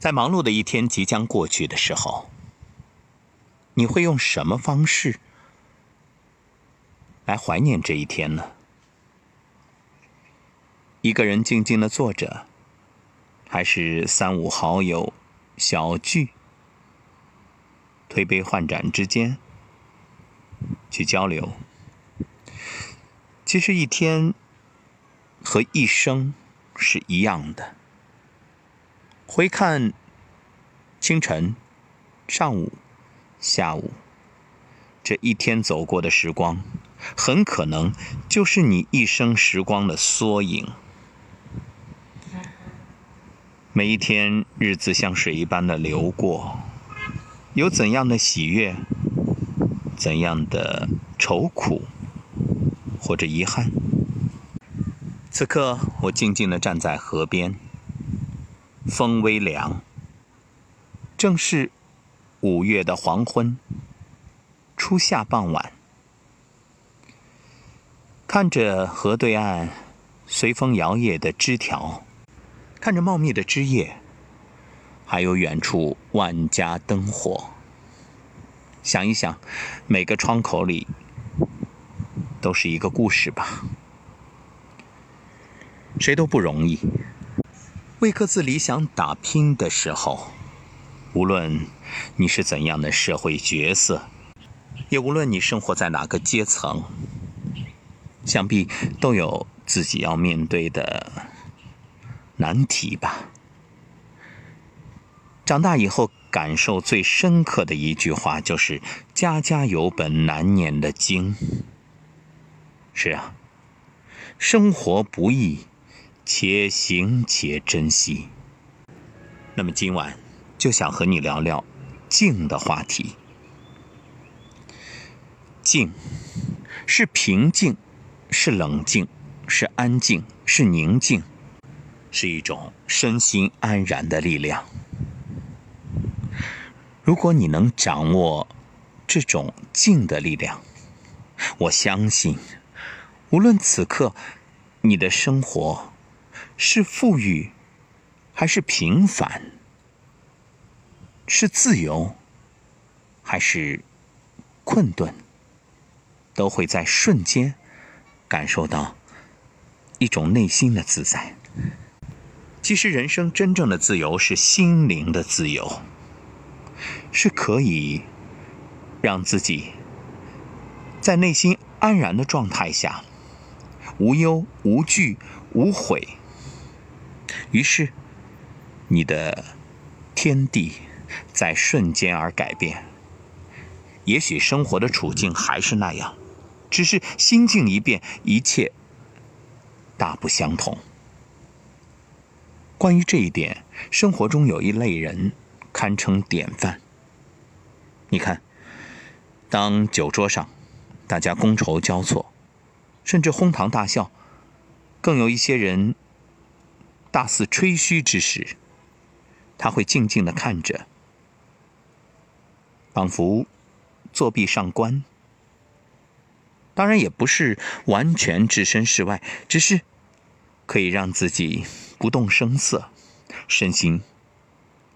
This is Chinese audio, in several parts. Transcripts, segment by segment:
在忙碌的一天即将过去的时候，你会用什么方式来怀念这一天呢？一个人静静的坐着，还是三五好友小聚，推杯换盏之间去交流？其实一天和一生是一样的。回看清晨、上午、下午这一天走过的时光，很可能就是你一生时光的缩影。每一天，日子像水一般的流过，有怎样的喜悦，怎样的愁苦，或者遗憾。此刻，我静静的站在河边。风微凉，正是五月的黄昏，初夏傍晚。看着河对岸随风摇曳的枝条，看着茂密的枝叶，还有远处万家灯火。想一想，每个窗口里都是一个故事吧。谁都不容易。为各自理想打拼的时候，无论你是怎样的社会角色，也无论你生活在哪个阶层，想必都有自己要面对的难题吧。长大以后，感受最深刻的一句话就是“家家有本难念的经”。是啊，生活不易。且行且珍惜。那么今晚就想和你聊聊静的话题。静，是平静，是冷静，是安静，是宁静，是一种身心安然的力量。如果你能掌握这种静的力量，我相信，无论此刻你的生活。是富裕，还是平凡？是自由，还是困顿？都会在瞬间感受到一种内心的自在。其实，人生真正的自由是心灵的自由，是可以让自己在内心安然的状态下，无忧无惧无悔。于是，你的天地在瞬间而改变。也许生活的处境还是那样，只是心境一变，一切大不相同。关于这一点，生活中有一类人堪称典范。你看，当酒桌上大家觥筹交错，甚至哄堂大笑，更有一些人。大肆吹嘘之时，他会静静的看着，仿佛作壁上观。当然，也不是完全置身事外，只是可以让自己不动声色，身心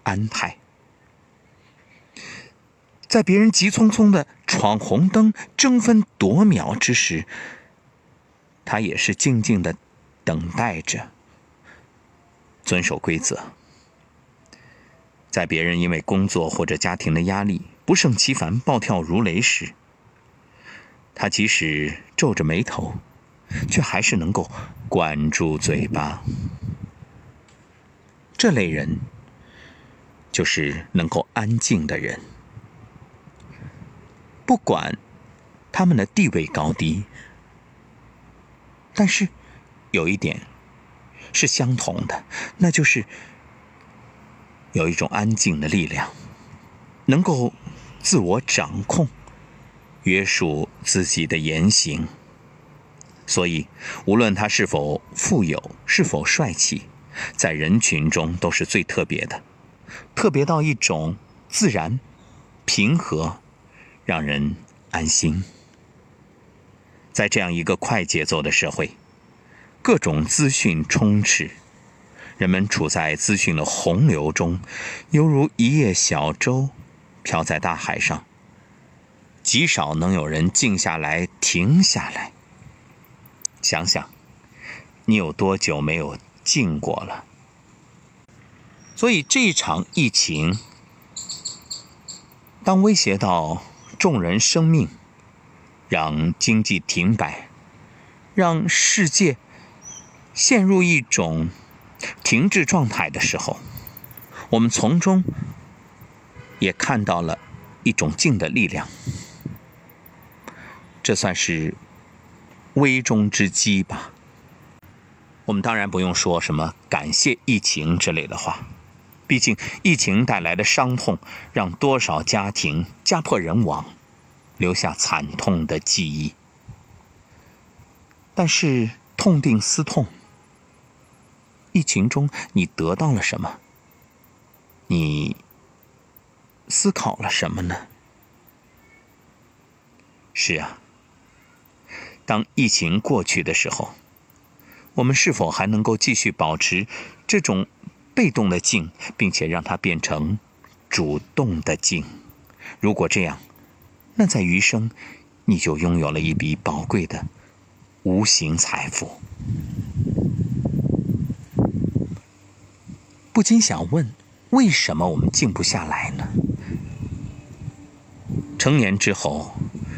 安泰。在别人急匆匆的闯红灯、争分夺秒之时，他也是静静的等待着。遵守规则，在别人因为工作或者家庭的压力不胜其烦、暴跳如雷时，他即使皱着眉头，却还是能够管住嘴巴。这类人，就是能够安静的人。不管他们的地位高低，但是有一点。是相同的，那就是有一种安静的力量，能够自我掌控、约束自己的言行。所以，无论他是否富有、是否帅气，在人群中都是最特别的，特别到一种自然、平和，让人安心。在这样一个快节奏的社会。各种资讯充斥，人们处在资讯的洪流中，犹如一叶小舟，飘在大海上。极少能有人静下来、停下来，想想，你有多久没有静过了？所以这一场疫情，当威胁到众人生命，让经济停摆，让世界陷入一种停滞状态的时候，我们从中也看到了一种静的力量。这算是危中之机吧。我们当然不用说什么感谢疫情之类的话，毕竟疫情带来的伤痛让多少家庭家破人亡，留下惨痛的记忆。但是痛定思痛，疫情中你得到了什么？你思考了什么呢？是啊。当疫情过去的时候，我们是否还能够继续保持这种被动的静，并且让它变成主动的静？如果这样，那在余生，你就拥有了一笔宝贵的无形财富。不禁想问：为什么我们静不下来呢？成年之后，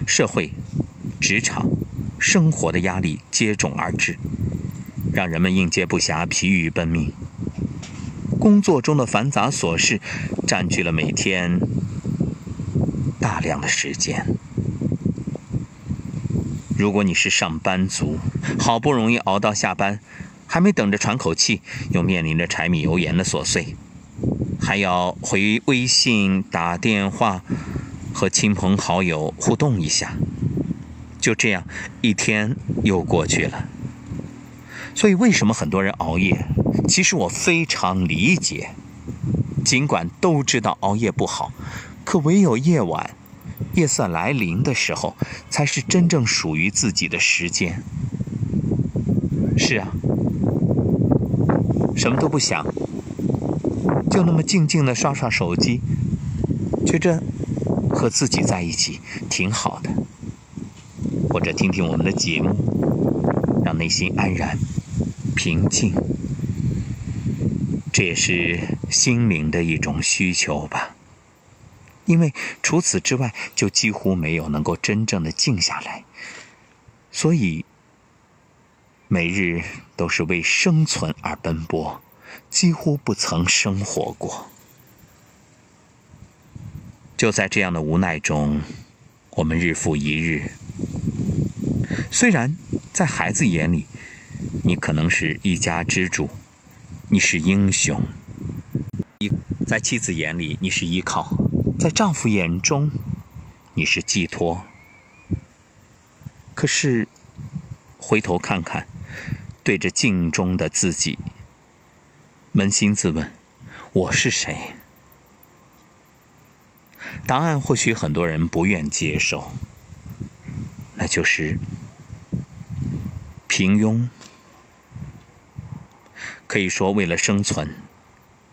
社会、职场。生活的压力接踵而至，让人们应接不暇、疲于奔命。工作中的繁杂琐事占据了每天大量的时间。如果你是上班族，好不容易熬到下班，还没等着喘口气，又面临着柴米油盐的琐碎，还要回微信、打电话和亲朋好友互动一下。就这样，一天又过去了。所以，为什么很多人熬夜？其实我非常理解。尽管都知道熬夜不好，可唯有夜晚，夜色来临的时候，才是真正属于自己的时间。是啊，什么都不想，就那么静静的刷刷手机，觉着和自己在一起挺好的。或者听听我们的节目，让内心安然、平静，这也是心灵的一种需求吧。因为除此之外，就几乎没有能够真正的静下来，所以每日都是为生存而奔波，几乎不曾生活过。就在这样的无奈中，我们日复一日。虽然在孩子眼里，你可能是一家之主，你是英雄；在妻子眼里，你是依靠；在丈夫眼中，你是寄托。可是，回头看看，对着镜中的自己，扪心自问：我是谁？答案或许很多人不愿接受，那就是。平庸，可以说为了生存，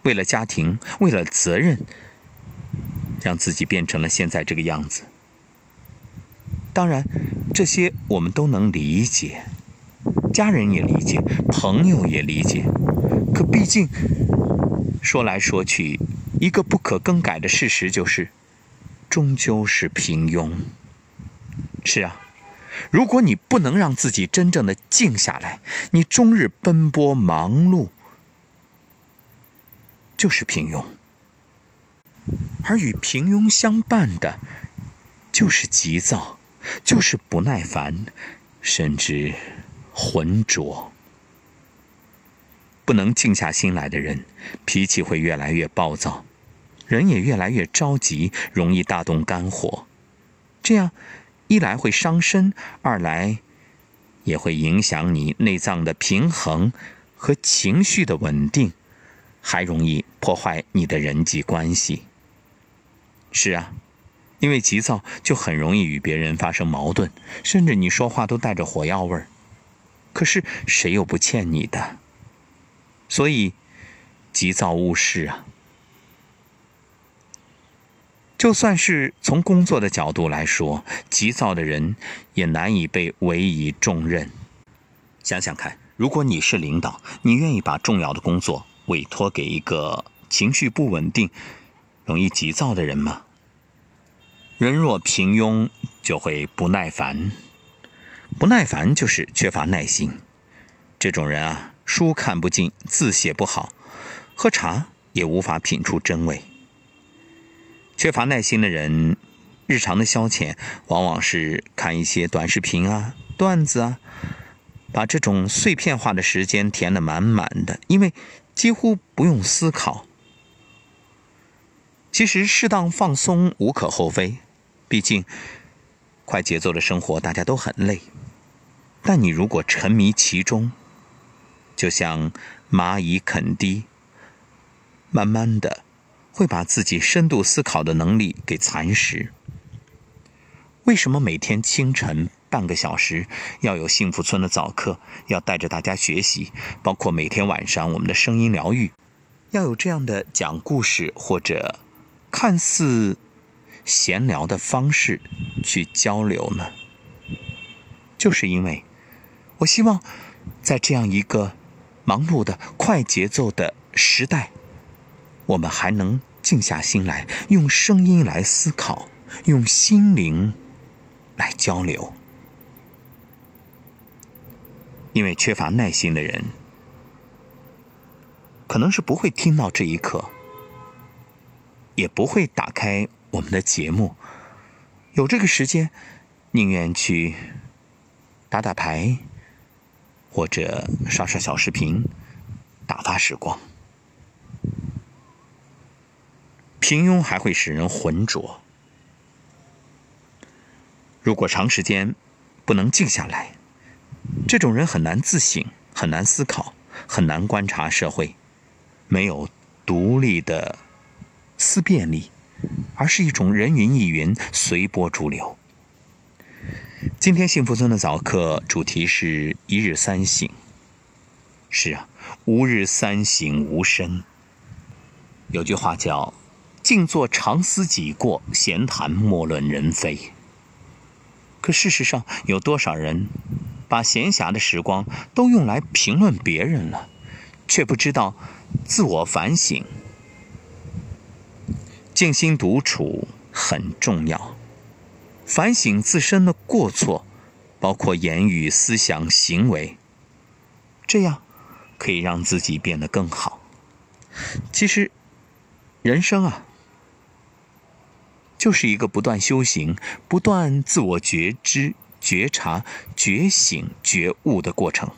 为了家庭，为了责任，让自己变成了现在这个样子。当然，这些我们都能理解，家人也理解，朋友也理解。可毕竟，说来说去，一个不可更改的事实就是，终究是平庸。是啊。如果你不能让自己真正的静下来，你终日奔波忙碌，就是平庸；而与平庸相伴的，就是急躁，就是不耐烦，甚至浑浊。不能静下心来的人，脾气会越来越暴躁，人也越来越着急，容易大动肝火，这样。一来会伤身，二来也会影响你内脏的平衡和情绪的稳定，还容易破坏你的人际关系。是啊，因为急躁就很容易与别人发生矛盾，甚至你说话都带着火药味儿。可是谁又不欠你的？所以急躁误事啊。就算是从工作的角度来说，急躁的人也难以被委以重任。想想看，如果你是领导，你愿意把重要的工作委托给一个情绪不稳定、容易急躁的人吗？人若平庸，就会不耐烦。不耐烦就是缺乏耐心。这种人啊，书看不进，字写不好，喝茶也无法品出真味。缺乏耐心的人，日常的消遣往往是看一些短视频啊、段子啊，把这种碎片化的时间填得满满的，因为几乎不用思考。其实适当放松无可厚非，毕竟快节奏的生活大家都很累。但你如果沉迷其中，就像蚂蚁啃滴，慢慢的。会把自己深度思考的能力给蚕食。为什么每天清晨半个小时要有幸福村的早课，要带着大家学习？包括每天晚上我们的声音疗愈，要有这样的讲故事或者看似闲聊的方式去交流呢？就是因为，我希望在这样一个忙碌的快节奏的时代。我们还能静下心来，用声音来思考，用心灵来交流。因为缺乏耐心的人，可能是不会听到这一刻，也不会打开我们的节目。有这个时间，宁愿去打打牌，或者刷刷小视频，打发时光。平庸还会使人浑浊。如果长时间不能静下来，这种人很难自省，很难思考，很难观察社会，没有独立的思辨力，而是一种人云亦云、随波逐流。今天幸福村的早课主题是一日三省。是啊，吾日三省吾身。有句话叫。静坐常思己过，闲谈莫论人非。可事实上，有多少人把闲暇的时光都用来评论别人了，却不知道自我反省。静心独处很重要，反省自身的过错，包括言语、思想、行为，这样可以让自己变得更好。其实，人生啊。就是一个不断修行、不断自我觉知、觉察、觉醒、觉悟的过程，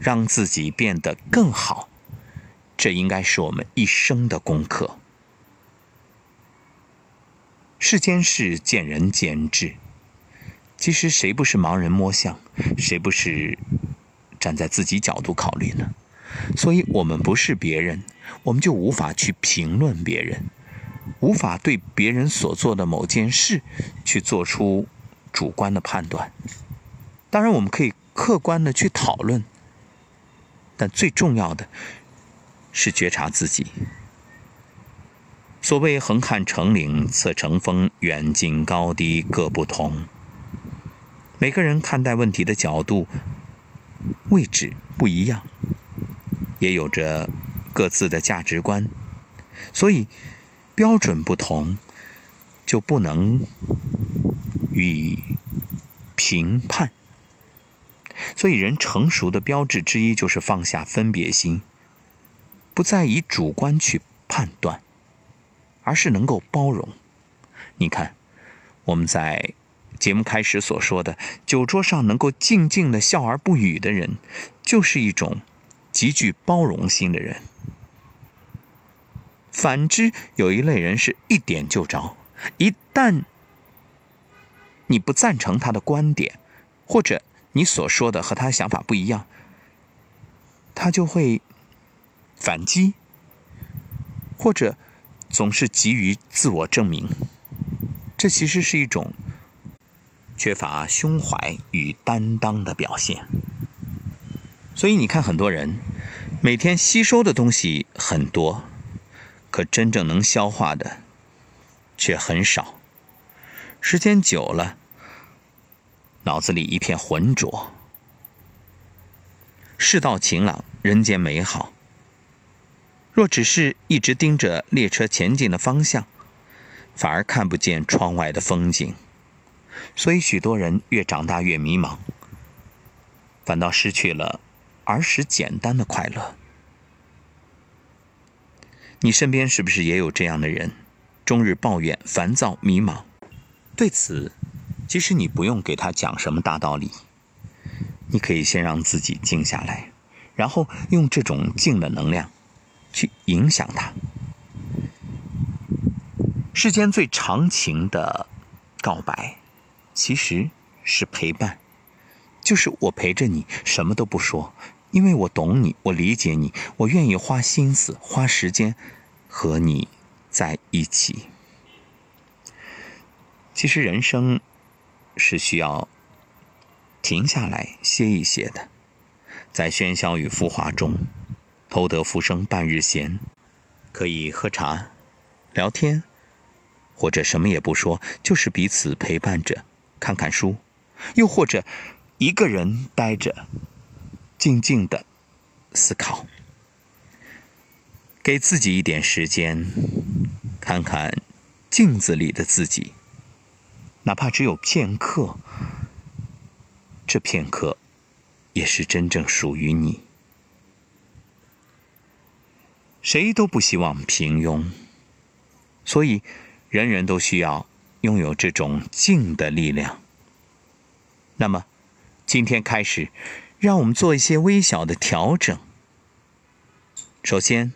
让自己变得更好，这应该是我们一生的功课。世间事见仁见智，其实谁不是盲人摸象？谁不是站在自己角度考虑呢？所以，我们不是别人，我们就无法去评论别人。无法对别人所做的某件事去做出主观的判断。当然，我们可以客观的去讨论，但最重要的是觉察自己。所谓“横看成岭侧成峰，远近高低各不同”，每个人看待问题的角度、位置不一样，也有着各自的价值观，所以。标准不同，就不能予以评判。所以，人成熟的标志之一就是放下分别心，不再以主观去判断，而是能够包容。你看，我们在节目开始所说的，酒桌上能够静静的笑而不语的人，就是一种极具包容心的人。反之，有一类人是一点就着，一旦你不赞成他的观点，或者你所说的和他想法不一样，他就会反击，或者总是急于自我证明。这其实是一种缺乏胸怀与担当的表现。所以你看，很多人每天吸收的东西很多，可真正能消化的却很少。时间久了，脑子里一片浑浊。世道晴朗，人间美好。若只是一直盯着列车前进的方向，反而看不见窗外的风景。所以，许多人越长大越迷茫，反倒失去了儿时简单的快乐。你身边是不是也有这样的人，终日抱怨、烦躁、迷茫？对此，其实你不用给他讲什么大道理，你可以先让自己静下来，然后用这种静的能量去影响他。世间最长情的告白。其实是陪伴，就是我陪着你，什么都不说，因为我懂你，我理解你，我愿意花心思、花时间和你在一起。其实人生是需要停下来歇一歇的，在喧嚣与浮华中，偷得浮生半日闲，可以喝茶、聊天，或者什么也不说，就是彼此陪伴着。看看书，又或者一个人待着，静静的思考，给自己一点时间，看看镜子里的自己，哪怕只有片刻，这片刻也是真正属于你。谁都不希望平庸，所以人人都需要。拥有这种静的力量。那么，今天开始，让我们做一些微小的调整。首先，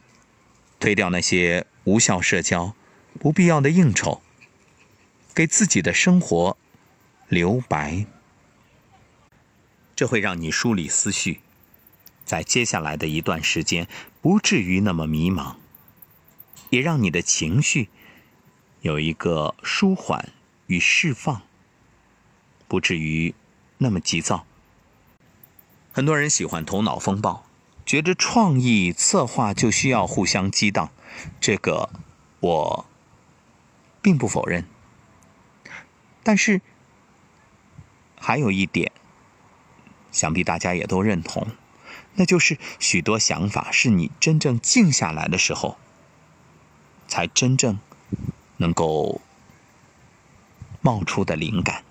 推掉那些无效社交、不必要的应酬，给自己的生活留白。这会让你梳理思绪，在接下来的一段时间不至于那么迷茫，也让你的情绪。有一个舒缓与释放，不至于那么急躁。很多人喜欢头脑风暴，觉得创意策划就需要互相激荡，这个我并不否认。但是还有一点，想必大家也都认同，那就是许多想法是你真正静下来的时候，才真正。能够冒出的灵感。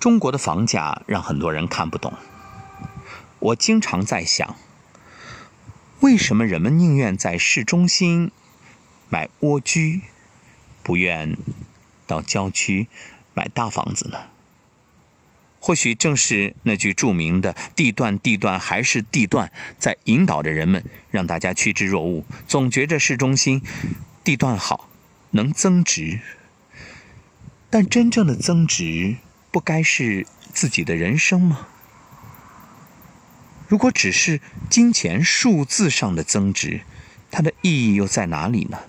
中国的房价让很多人看不懂。我经常在想，为什么人们宁愿在市中心买蜗居，不愿到郊区买大房子呢？或许正是那句著名的“地段，地段还是地段”在引导着人们，让大家趋之若鹜，总觉着市中心。地段好，能增值，但真正的增值不该是自己的人生吗？如果只是金钱数字上的增值，它的意义又在哪里呢？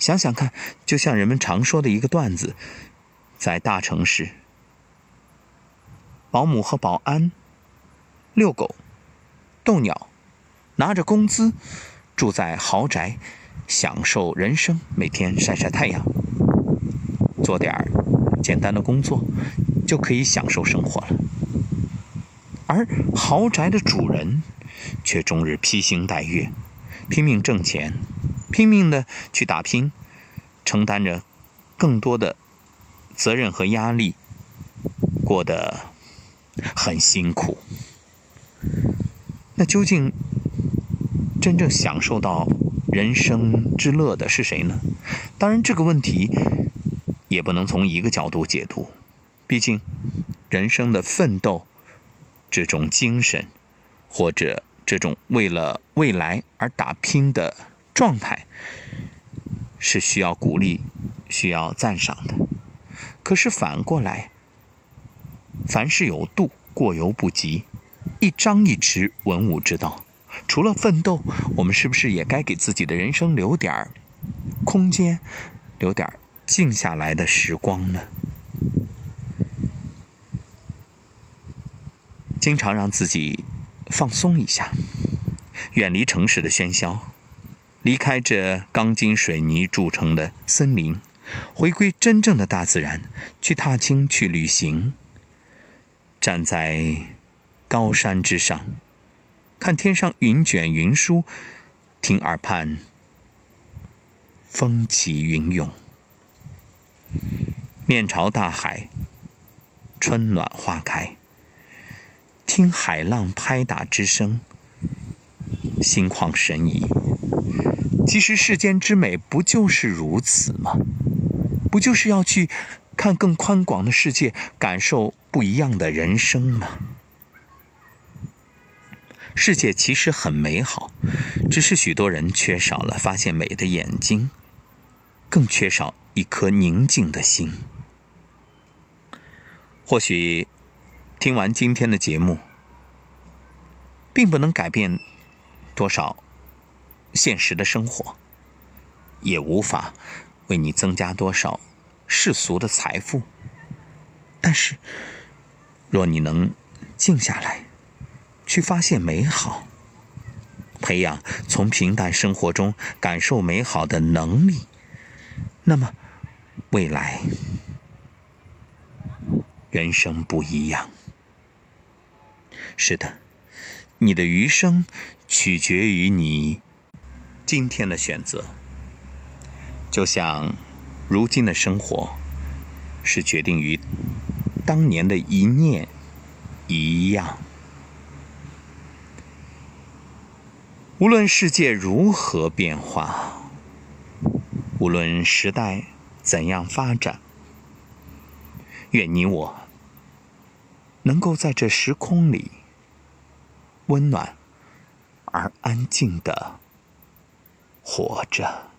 想想看，就像人们常说的一个段子，在大城市，保姆和保安。遛狗、逗鸟，拿着工资，住在豪宅。享受人生，每天晒晒太阳，做点简单的工作，就可以享受生活了。而豪宅的主人。却终日披星戴月，拼命挣钱，拼命的去打拼，承担着更多的责任和压力，过得很辛苦。那究竟真正享受到？人生之乐的是谁呢？当然，这个问题也不能从一个角度解读。毕竟，人生的奋斗这种精神，或者这种为了未来而打拼的状态，是需要鼓励、需要赞赏的。可是反过来，凡事有度，过犹不及。一张一弛，文武之道。除了奋斗，我们是不是也该给自己的人生留点儿空间，留点儿静下来的时光呢？经常让自己放松一下，远离城市的喧嚣，离开这钢筋水泥铸成的森林，回归真正的大自然，去踏青，去旅行。站在高山之上，看天上云卷云舒，听耳畔风起云涌，面朝大海，春暖花开。听海浪拍打之声，心旷神怡。其实世间之美不就是如此吗？不就是要去看更宽广的世界，感受不一样的人生吗？世界其实很美好，只是许多人缺少了发现美的眼睛，更缺少一颗宁静的心。或许。听完今天的节目，并不能改变多少现实的生活，也无法为你增加多少世俗的财富。但是，若你能静下来，去发现美好，培养从平淡生活中感受美好的能力，那么未来人生不一样。是的，你的余生取决于你今天的选择，就像如今的生活是决定于当年的一念一样。无论世界如何变化，无论时代怎样发展，愿你我能够在这时空里。温暖而安静的活着。